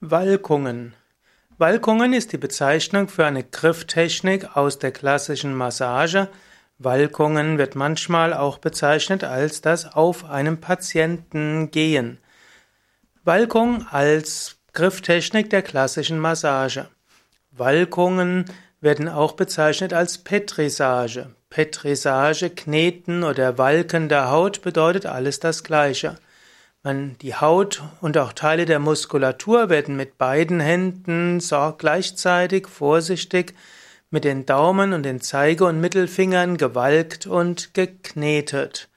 Walkungen. Walkungen ist die Bezeichnung für eine Grifftechnik aus der klassischen Massage. Walkungen wird manchmal auch bezeichnet als das auf einem Patienten gehen. Walkung als Grifftechnik der klassischen Massage. Walkungen werden auch bezeichnet als Petrisage. Petrisage, Kneten oder Walken der Haut bedeutet alles das Gleiche. Man, die Haut und auch Teile der Muskulatur werden mit beiden Händen gleichzeitig vorsichtig mit den Daumen und den Zeige- und Mittelfingern gewalkt und geknetet.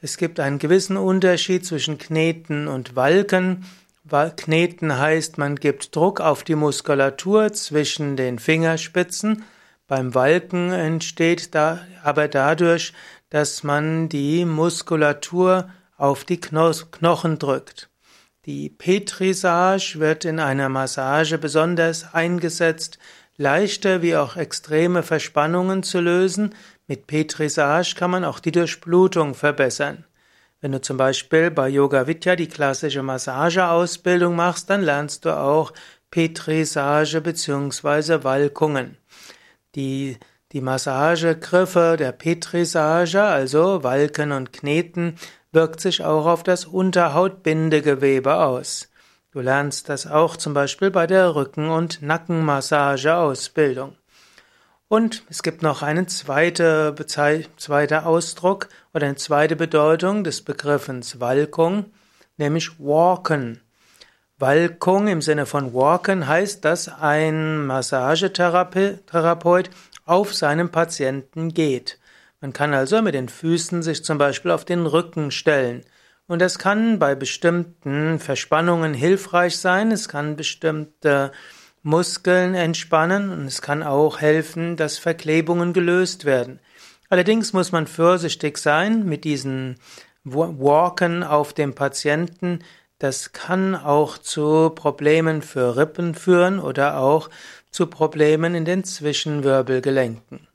Es gibt einen gewissen Unterschied zwischen Kneten und Walken. Kneten heißt, man gibt Druck auf die Muskulatur zwischen den Fingerspitzen. Beim Walken entsteht da aber dadurch, dass man die Muskulatur auf die Knochen drückt. Die Petrisage wird in einer Massage besonders eingesetzt, leichte wie auch extreme Verspannungen zu lösen. Mit Petrisage kann man auch die Durchblutung verbessern. Wenn du zum Beispiel bei Yoga Vidya die klassische Massageausbildung machst, dann lernst du auch Petrisage bzw. Walkungen. Die, die Massagegriffe der Petrisage, also Walken und Kneten, wirkt sich auch auf das Unterhautbindegewebe aus. Du lernst das auch zum Beispiel bei der Rücken- und Nackenmassageausbildung. Und es gibt noch einen zweiten zweite Ausdruck oder eine zweite Bedeutung des Begriffens Walkung, nämlich Walken. Walkung im Sinne von Walken heißt, dass ein Massagetherapeut auf seinem Patienten geht. Man kann also mit den Füßen sich zum Beispiel auf den Rücken stellen. Und das kann bei bestimmten Verspannungen hilfreich sein. Es kann bestimmte Muskeln entspannen und es kann auch helfen, dass Verklebungen gelöst werden. Allerdings muss man vorsichtig sein mit diesen Walken auf dem Patienten. Das kann auch zu Problemen für Rippen führen oder auch zu Problemen in den Zwischenwirbelgelenken.